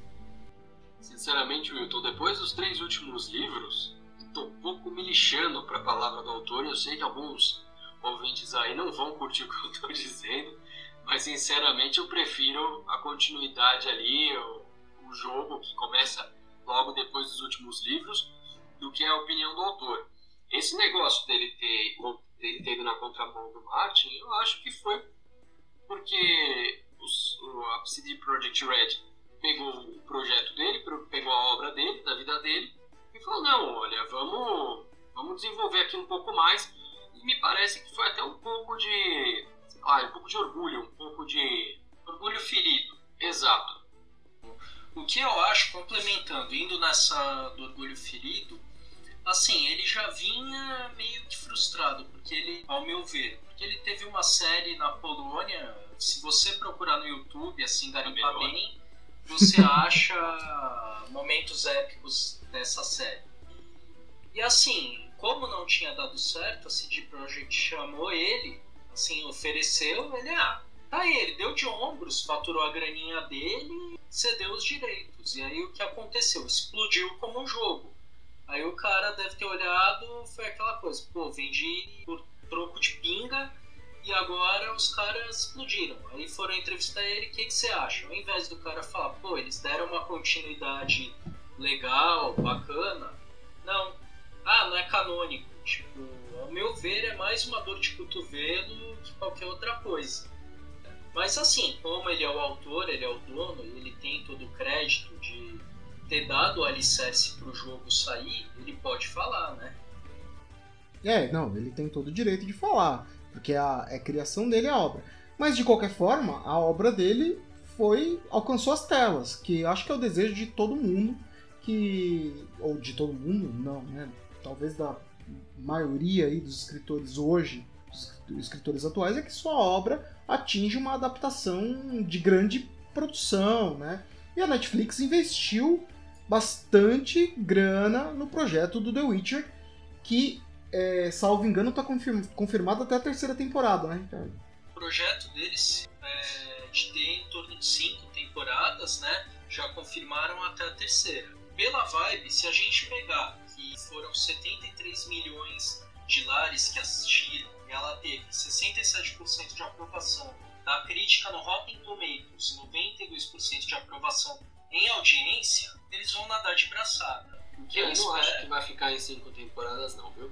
Sinceramente, Wilton, depois dos três últimos livros, estou um pouco me lixando para a palavra do autor. Eu sei que alguns ouvintes aí não vão curtir o que eu estou dizendo, mas sinceramente eu prefiro a continuidade ali, o, o jogo que começa logo depois dos últimos livros do que a opinião do autor. Esse negócio dele ter, dele ter ido na contramão do Martin, eu acho que foi porque os, a CD Projekt Red pegou o projeto dele, pegou a obra dele, da vida dele, e falou, não, olha, vamos, vamos desenvolver aqui um pouco mais. E me parece que foi até um pouco de. Ah, um pouco de orgulho, um pouco de. Orgulho ferido. Exato. O que eu acho, complementando, indo nessa do orgulho ferido, assim, ele já vinha meio que frustrado, porque ele, ao meu ver, porque ele teve uma série na Polônia, se você procurar no YouTube, assim, garimpar bem, você acha momentos épicos dessa série. E assim, como não tinha dado certo, a CD Projekt chamou ele, assim, ofereceu, ele, ah, tá aí, ele deu de ombros, faturou a graninha dele, cedeu os direitos. E aí o que aconteceu? Explodiu como um jogo. Aí o cara deve ter olhado, foi aquela coisa, pô, vendi por troco de pinga e agora os caras explodiram. Aí foram entrevistar ele, o que, que você acha? Ao invés do cara falar, pô, eles deram uma continuidade legal, bacana, não. Ah, não é canônico. Tipo, ao meu ver, é mais uma dor de cotovelo que qualquer outra coisa. Mas assim, como ele é o autor, ele é o dono, ele tem todo o crédito de ter dado o alicerce para o jogo sair, ele pode falar, né? É, não, ele tem todo o direito de falar, porque a, é a criação dele é a obra. Mas de qualquer forma, a obra dele foi alcançou as telas, que acho que é o desejo de todo mundo que ou de todo mundo, não, né? Talvez da maioria aí dos escritores hoje, dos escritores atuais é que sua obra atinge uma adaptação de grande produção, né? E a Netflix investiu bastante grana no projeto do The Witcher, que, é, salvo engano, está confirm confirmado até a terceira temporada, né? O projeto deles é de ter em torno de cinco temporadas, né? Já confirmaram até a terceira. Pela vibe, se a gente pegar que foram 73 milhões de lares que assistiram, ela teve 67% de aprovação da crítica no Rotten Tomatoes, 92% de aprovação em audiência, eles vão nadar de braçada. Que eu, eu não acho que vai ficar em cinco temporadas, não, viu?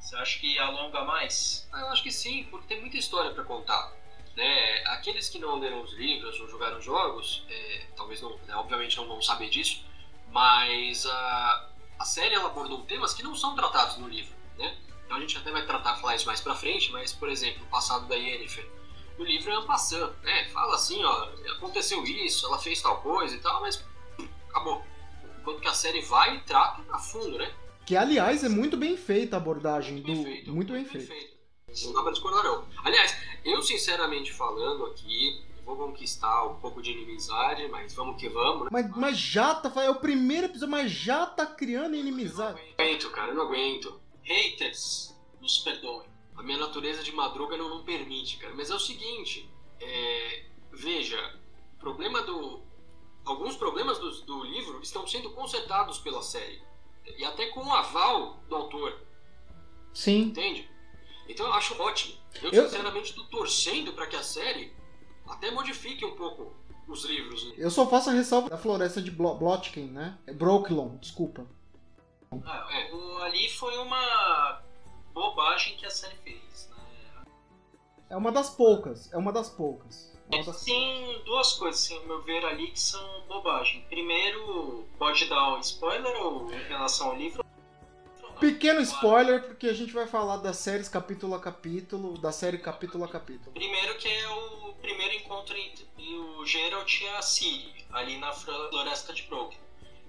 Você acha que alonga mais? Ah, eu acho que sim, porque tem muita história para contar. Né? Aqueles que não leram os livros ou jogaram jogos, é, talvez não, né, obviamente não vão saber disso, mas a, a série ela abordou temas que não são tratados no livro, né? Então a gente até vai tratar falar isso mais pra frente, mas por exemplo, o passado da Yennefer no livro é passando, né? Fala assim, ó, aconteceu isso, ela fez tal coisa e tal, mas acabou. Enquanto que a série vai e trata a fundo, né? Que aliás é muito bem feita a abordagem Muito do bem feito, muito bem feita. Não dá pra discordar, não. Aliás, eu sinceramente falando aqui, vou conquistar um pouco de inimizade, mas vamos que vamos, né? Mas, mas já tá, é o primeiro episódio, mas já tá criando inimizade. Eu não aguento, cara, eu não aguento. Haters, nos perdoem. A minha natureza de madruga não, não permite, cara. Mas é o seguinte, é, veja, o problema do. Alguns problemas do, do livro estão sendo consertados pela série. E até com o aval do autor, Sim. entende? Então eu acho ótimo. Eu, Eu- sinceramente estou torcendo para que a série até modifique um pouco os livros. né? Eu só faço a ressalva da floresta de Blo Blotkin, né? É Brooklyn, desculpa. Ah, É. o- ali foi uma bobagem que a série fez. Né? É uma das poucas, é uma das poucas. É uma das- Tem duas coisas, assim, ao meu ver, ali que são bobagem. Primeiro, pode dar um spoiler ou em relação ao livro? Pequeno spoiler, porque a gente vai falar das séries capítulo a capítulo, da série capítulo a capítulo. Primeiro que é o primeiro encontro entre o Geralt e a Ciri, ali na floresta de Broken.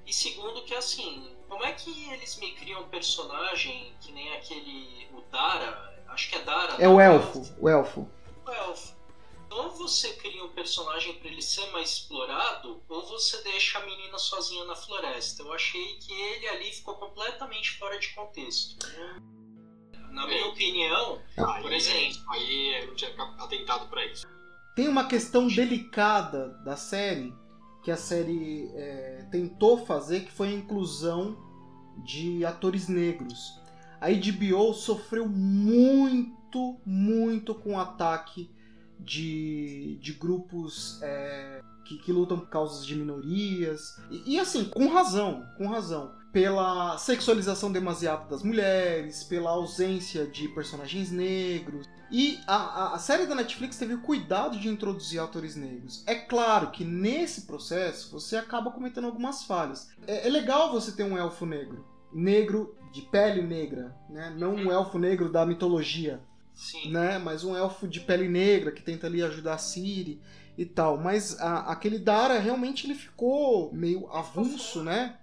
E segundo que assim, como é que eles me criam um personagem que nem aquele. o Dara? Acho que é Dara. É o elfo, o elfo. O elfo. Ou você cria um personagem para ele ser mais explorado, ou você deixa a menina sozinha na floresta. Eu achei que ele ali ficou completamente fora de contexto. Na minha opinião, por exemplo, Aí eu não tinha atentado para isso. Tem uma questão delicada da série que a série é, tentou fazer, que foi a inclusão de atores negros. A HBO sofreu muito, muito com o ataque de, de grupos é, que, que lutam por causas de minorias. E, e, assim, com razão, com razão. Pela sexualização demasiada das mulheres, pela ausência de personagens negros. E a, a, a série da Netflix teve o cuidado de introduzir atores negros. É claro que nesse processo você acaba cometendo algumas falhas. É, é legal você ter um elfo negro. Negro de pele negra, né? Não um elfo negro da mitologia sim. né? Mas um elfo de pele negra que tenta ali ajudar a Ciri e tal. Mas a- aquele Dara realmente ele ficou meio avulso, né?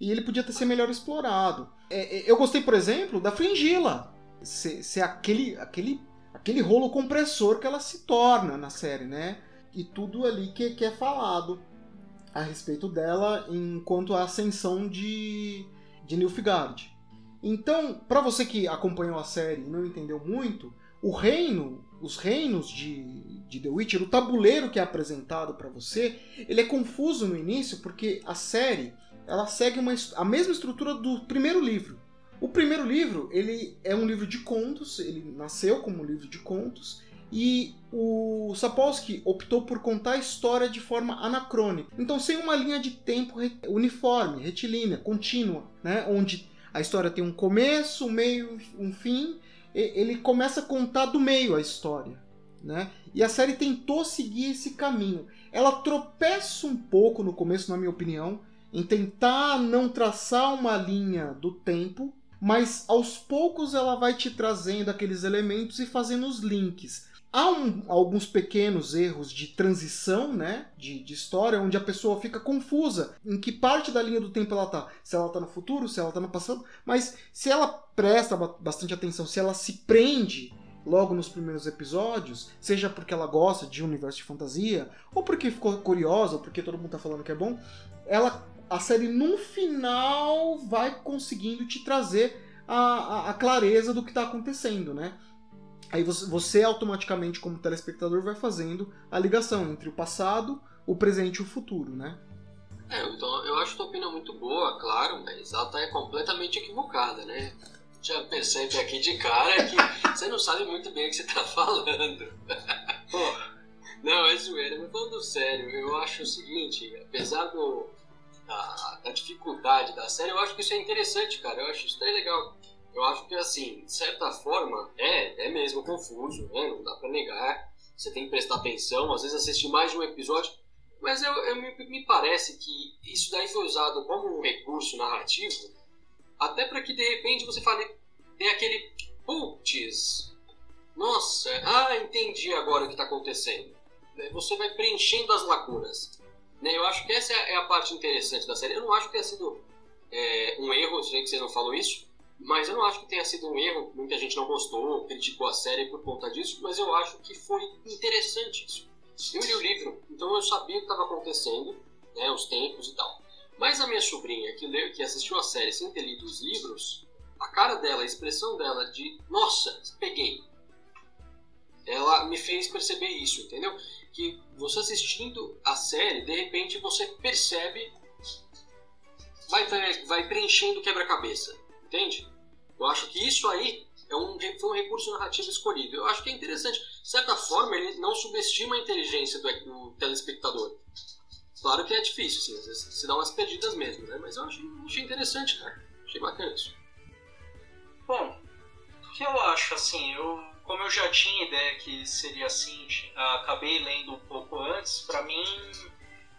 E ele podia ter ser melhor explorado. É, é, eu gostei, por exemplo, da Fringila. Ser, ser aquele, aquele, aquele rolo compressor que ela se torna na série, né? E tudo ali que, que é falado a respeito dela enquanto a ascensão de, de Nilfgaard. Então, para você que acompanhou a série e não entendeu muito, o reino, os reinos de, de The Witcher, o tabuleiro que é apresentado para você, ele é confuso no início porque a série ela segue uma, a mesma estrutura do primeiro livro. O primeiro livro ele é um livro de contos, ele nasceu como um livro de contos e o Sapolsky optou por contar a história de forma anacrônica. Então, sem uma linha de tempo uniforme, retilínea, contínua, né? onde a história tem um começo, um meio, um fim, ele começa a contar do meio a história. Né? E a série tentou seguir esse caminho. Ela tropeça um pouco no começo, na minha opinião, em tentar não traçar uma linha do tempo, mas aos poucos ela vai te trazendo aqueles elementos e fazendo os links. Há um- alguns pequenos erros de transição, né, de, de história, onde a pessoa fica confusa em que parte da linha do tempo ela tá. Se ela tá no futuro, se ela tá no passado, mas se ela presta ba- bastante atenção, se ela se prende logo nos primeiros episódios, seja porque ela gosta de um universo de fantasia, ou porque ficou curiosa, ou porque todo mundo tá falando que é bom, ela a série no final vai conseguindo te trazer a, a- a clareza do que está acontecendo, né? Aí você, você automaticamente, como telespectador, vai fazendo a ligação entre o passado, o presente e o futuro, né? É, então eu acho tua opinião muito boa, claro, mas ela tá completamente equivocada, né? Já percebe aqui de cara que você não sabe muito bem o que você tá falando. Pô, não, é zoeira, mas falando sério, eu acho o seguinte, apesar do, da, da dificuldade da série, eu acho que isso é interessante, cara, eu acho isso daí legal. Eu acho que, assim, de certa forma, é, é mesmo confuso, né? Não dá pra negar. você tem que prestar atenção, às vezes assistir mais de um episódio. Mas eu, eu me, me parece que isso daí foi usado como um recurso narrativo, até para que de repente você fale, tem aquele putz, nossa, ah, entendi agora o que está acontecendo. Você vai preenchendo as lacunas. Né? Eu acho que essa é a parte interessante da série. Eu não acho que tenha sido é, um erro, sei que você não falou isso, mas eu não acho que tenha sido um erro. Muita gente não gostou, criticou a série por conta disso, mas eu acho que foi interessante isso. Eu li o livro, então eu sabia o que estava acontecendo, né, os tempos e tal. Mas a minha sobrinha, que, leu, que assistiu a série sem ter lido os livros, a cara dela, a expressão dela de nossa, peguei. Ela me fez perceber isso, entendeu? Que você assistindo a série, de repente você percebe, vai, vai preenchendo quebra-cabeça, entende? Eu acho que isso aí é um, foi um recurso narrativo escolhido. Eu acho que é interessante. De certa forma, ele não subestima a inteligência do, do telespectador. Claro que é difícil, assim, às vezes se dá umas perdidas mesmo, né? Mas eu achei, achei interessante, cara. Achei bacana isso. Bom, o que eu acho, assim, eu, como eu já tinha ideia que seria assim, acabei lendo um pouco antes, para mim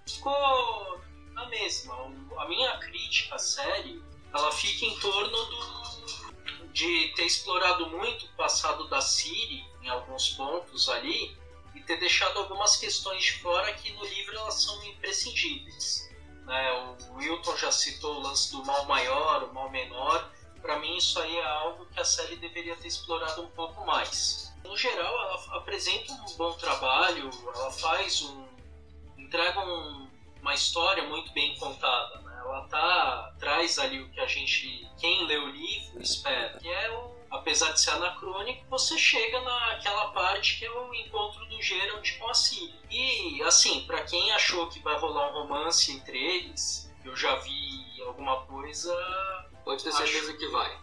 ficou na mesma. A minha crítica à série, ela fica em torno do, de ter explorado muito o passado da Siri em alguns pontos ali e ter deixado algumas questões de fora que no livro elas são imprescindíveis. Né? O Wilton já citou o lance do mal maior, o mal menor, para mim isso aí é algo que a série deveria ter explorado um pouco mais. No geral, ela apresenta um bom trabalho, ela faz um entrega um, uma história muito bem contada. Né? Ela tá traz ali o que a gente, quem lê o livro, espera, que é o apesar de ser anacrônico, você chega naquela parte que é o encontro do Geralt com a Ciri. E, assim, para quem achou que vai rolar um romance entre eles, eu já vi alguma coisa Pode ter certeza Acho... que vai.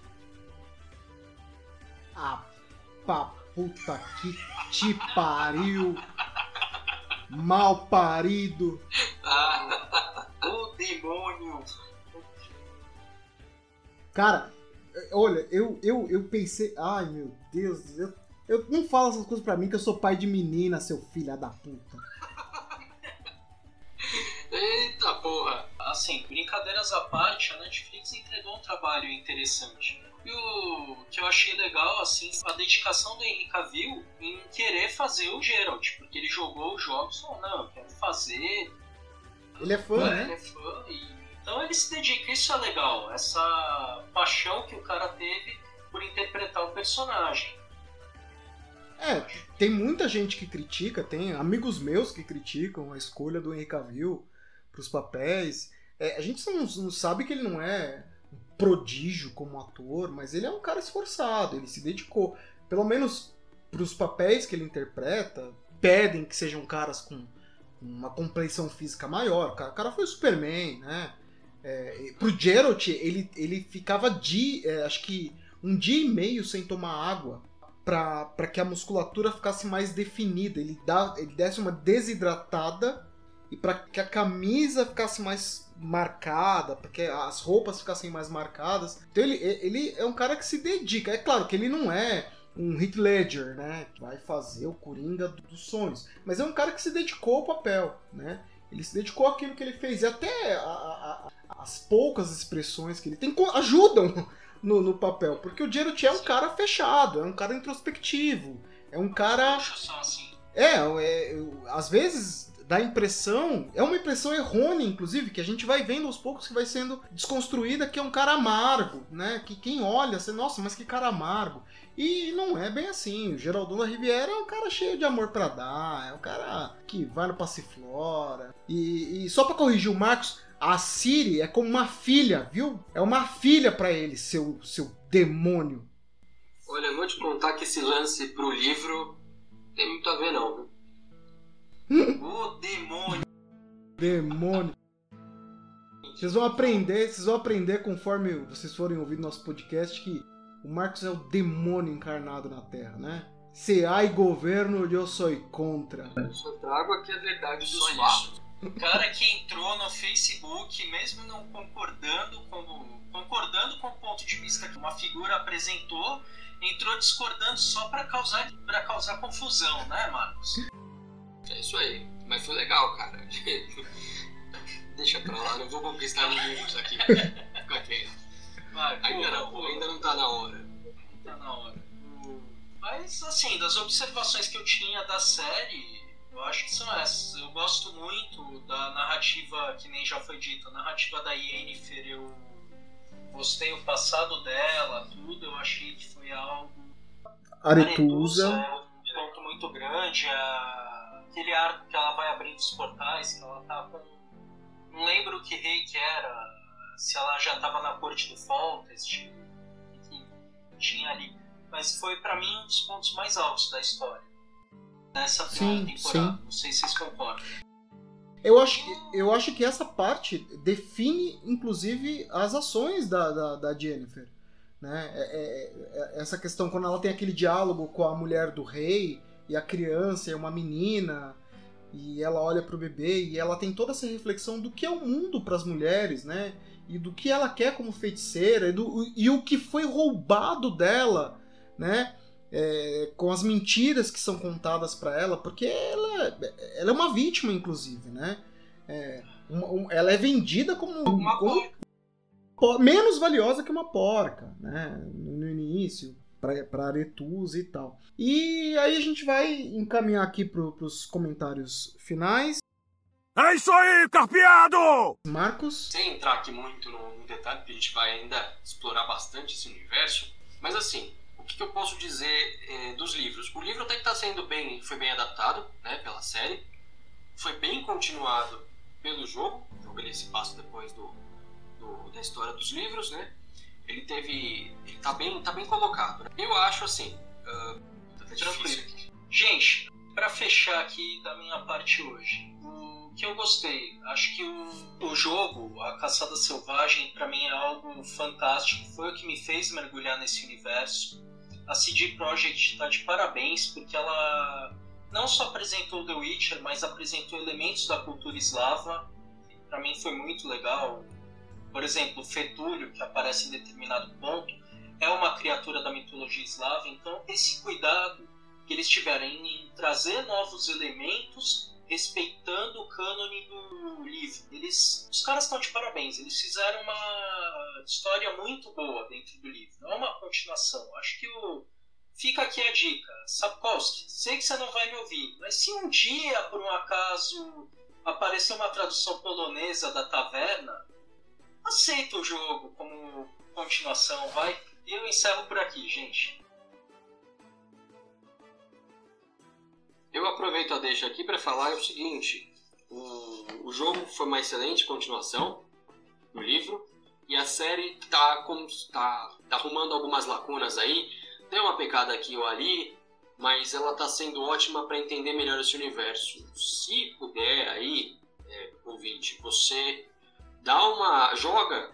Ah, pá, puta que te pariu. Mal parido. o demônio. Cara, olha, eu, eu, eu pensei. Ai meu Deus, eu, eu não falo essas coisas pra mim que eu sou pai de menina, seu filho da puta. Eita porra! Assim, brincadeiras à parte, a Netflix entregou um trabalho interessante. E o que eu achei legal, assim, a dedicação do Henry Cavill em querer fazer o Geralt, porque ele jogou os jogos e falou, não, eu quero fazer. Ele é fã, né? Ele é fã, e... então ele se dedica, isso é legal, essa paixão que o cara teve por interpretar o personagem. É, tem muita gente que critica, tem amigos meus que criticam a escolha do Henry Cavill para os papéis. É, a gente não, não, sabe que ele não é um prodígio como ator, mas ele é um cara esforçado, ele se dedicou. Pelo menos para os papéis que ele interpreta, pedem que sejam caras com uma compleição física maior. O cara, o cara foi o Superman, né? É, pro Geralt, ele, ele ficava de, é, acho que um dia e meio sem tomar água para que a musculatura ficasse mais definida. Ele, dá, ele desse uma desidratada e para que a camisa ficasse mais marcada, para que as roupas ficassem mais marcadas. Então ele, ele é um cara que se dedica. É claro que ele não é um Heath Ledger, né? Que vai fazer o Coringa dos sonhos. Mas é um cara que se dedicou ao papel, né? Ele se dedicou àquilo que ele fez. E até a, a, a, as poucas expressões que ele tem ajudam no, no papel. Porque o Geralt é um cara fechado, é um cara introspectivo. É um cara. Assim. É, é, é às vezes dá impressão, é uma impressão errônea, inclusive, que a gente vai vendo aos poucos que vai sendo desconstruída, que é um cara amargo, né? Que quem olha, você, nossa, mas que cara amargo. E não é bem assim. O Geraldão da Riviera é um cara cheio de amor para dar, é um cara que vai no Passiflora. E, e só para corrigir o Marcos, a Siri é como uma filha, viu? É uma filha para ele, seu, seu demônio. Olha, eu vou te contar que esse lance pro livro tem muito a ver não, O demônio. Demônio. Vocês vão aprender, vocês vão aprender conforme vocês forem ouvir nosso podcast que o Marcos é o demônio encarnado na Terra, né? Se há governo, eu sou contra. Eu só trago aqui a verdade dos fatos. O cara que entrou no Facebook, mesmo não concordando com, concordando com o ponto de vista que uma figura apresentou, entrou discordando só para causar, pra causar confusão, né, Marcos? É isso aí. Mas foi legal, cara. Deixa pra lá, não vou conquistar inimigos aqui. Fica quieto. Vai, Ainda não, ainda não tá na hora. Tá na hora. Mas, assim, das observações que eu tinha da série, eu acho que são essas. Eu gosto muito da narrativa, que nem já foi dito, a narrativa da Yennefer, eu gostei o passado dela, tudo, eu achei que foi algo Aretusa. é um ponto muito grande. A... Aquele arco que ela vai abrindo os portais, que ela tá com. Não lembro que rei que era, se ela já tava na corte do Foltest, que tinha ali. Mas foi pra mim um dos pontos mais altos da história. Nessa primeira Sim, temporada. sim. Não sei se vocês concordam. Eu acho, que- eu acho que essa parte define, inclusive, as ações da, da, da Jennifer. Né? É- é- é- essa questão, quando ela tem aquele diálogo com a mulher do rei, e a criança é uma menina, e ela olha pro bebê, e ela tem toda essa reflexão do que é o mundo para as mulheres, né? E do que ela quer como feiticeira, e, do, e o que foi roubado dela, né? É, com as mentiras que são contadas para ela, porque ela, ela é uma vítima, inclusive, né? É, uma- um- ela é vendida como, Uma como menos valiosa que uma porca, né? No, no início, para Aretusa e tal. E aí a gente vai encaminhar aqui pro, pros comentários finais. É isso aí, carpeado! Marcos, Sem entrar aqui muito no, no detalhe, porque a gente vai ainda explorar bastante esse universo, mas assim, o que, que eu posso dizer eh, dos livros? O livro até que está sendo bem, foi bem adaptado, né, pela série, foi bem continuado pelo jogo, o jogo ele se passa depois do, do- da história dos livros, né? Ele teve, ele tá bem, tá bem colocado. Né? Eu acho assim, ah, tá Tranquilo. Gente, pra fechar aqui da minha parte hoje, o que eu gostei, acho que o, o jogo, a Caçada Selvagem, pra mim é algo fantástico, foi o que me fez mergulhar nesse universo. A CD Projekt tá de parabéns porque ela não só apresentou The Witcher, mas apresentou elementos da cultura eslava. Pra mim foi muito legal. Por exemplo, o Fetúlio, que aparece em determinado ponto, é uma criatura da mitologia eslava. Então, esse cuidado que eles tiveram em, trazer novos elementos respeitando o cânone do livro. Eles, os caras estão de parabéns. Eles fizeram uma história muito boa dentro do livro. É uma continuação. Acho que o fica aqui a dica. Sapkowski, sei que você não vai me ouvir, mas se um dia por um acaso aparecer uma tradução polonesa da Taverna, aceita o jogo como continuação, vai. E eu encerro por aqui, gente. Eu aproveito a deixa aqui para falar o seguinte: o, o jogo foi uma excelente continuação do livro e a série tá, tá, tá arrumando algumas lacunas aí, tem uma pecada aqui ou ali, mas ela tá sendo ótima para entender melhor esse universo. Se puder aí, é, ouvinte, você dá uma joga,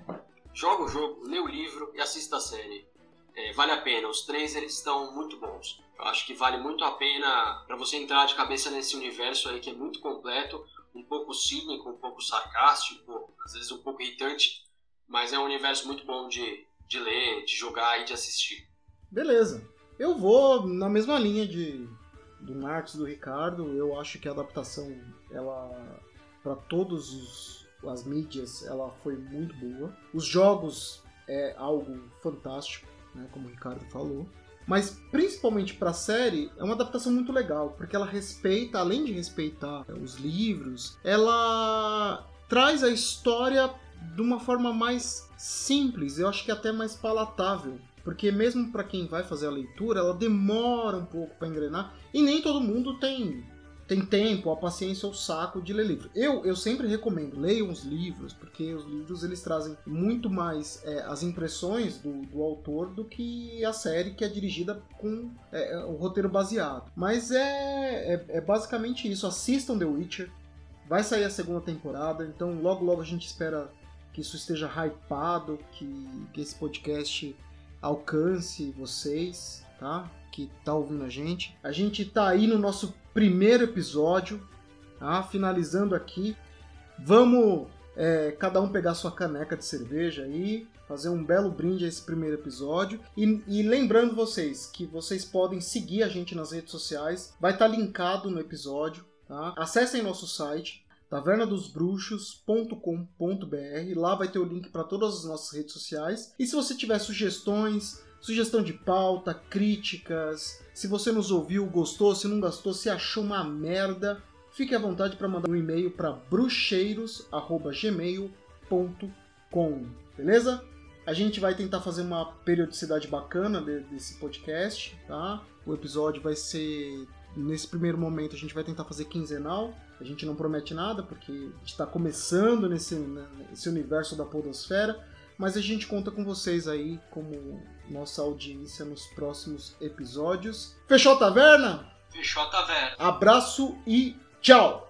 joga o jogo, lê o livro e assista a série. É, vale a pena. Os três eles estão muito bons. Eu acho que vale muito a pena para você entrar de cabeça nesse universo aí que é muito completo, um pouco cínico, um pouco sarcástico, às vezes um pouco irritante, mas é um universo muito bom de, de ler, de jogar e de assistir. beleza. Eu vou na mesma linha de do Marcos do Ricardo. Eu acho que a adaptação, ela para todos os, as mídias, ela foi muito boa. Os jogos é algo fantástico, né, como o Ricardo falou. Mas principalmente para a série, é uma adaptação muito legal, porque ela respeita, além de respeitar os livros, ela traz a história de uma forma mais simples, eu acho que até mais palatável. Porque mesmo para quem vai fazer a leitura, ela demora um pouco para engrenar e nem todo mundo tem tem tempo, a paciência ou o saco de ler livro. Eu, eu sempre recomendo, leiam os livros, porque os livros eles trazem muito mais é, as impressões do, do autor do que a série que é dirigida com é, o roteiro baseado. Mas é, é, é basicamente isso. Assistam The Witcher. Vai sair a segunda temporada, então logo logo a gente espera que isso esteja hypado, que, que esse podcast alcance vocês, tá? Que tá ouvindo a gente. A gente tá aí no nosso primeiro episódio, tá? Finalizando aqui. Vamos é, cada um pegar sua caneca de cerveja aí, fazer um belo brinde a esse primeiro episódio. E, e, lembrando vocês que vocês podem seguir a gente nas redes sociais, vai estar tá linkado no episódio. Tá? Acessem nosso site tavernadosbruxos.com.br. Lá vai ter o link para todas as nossas redes sociais. E se você tiver sugestões, sugestão de pauta, críticas, se você nos ouviu, gostou, se não gostou, se achou uma merda, fique à vontade para mandar um e-mail para bruxeiros@gmail.com, beleza? A gente vai tentar fazer uma periodicidade bacana desse podcast, tá? O episódio vai ser nesse primeiro momento a gente vai tentar fazer quinzenal. A gente não promete nada porque a gente está começando nesse, né, nesse universo da podosfera, mas a gente conta com vocês aí como nossa audiência nos próximos episódios. Fechou a taverna? Fechou a taverna. Abraço e tchau!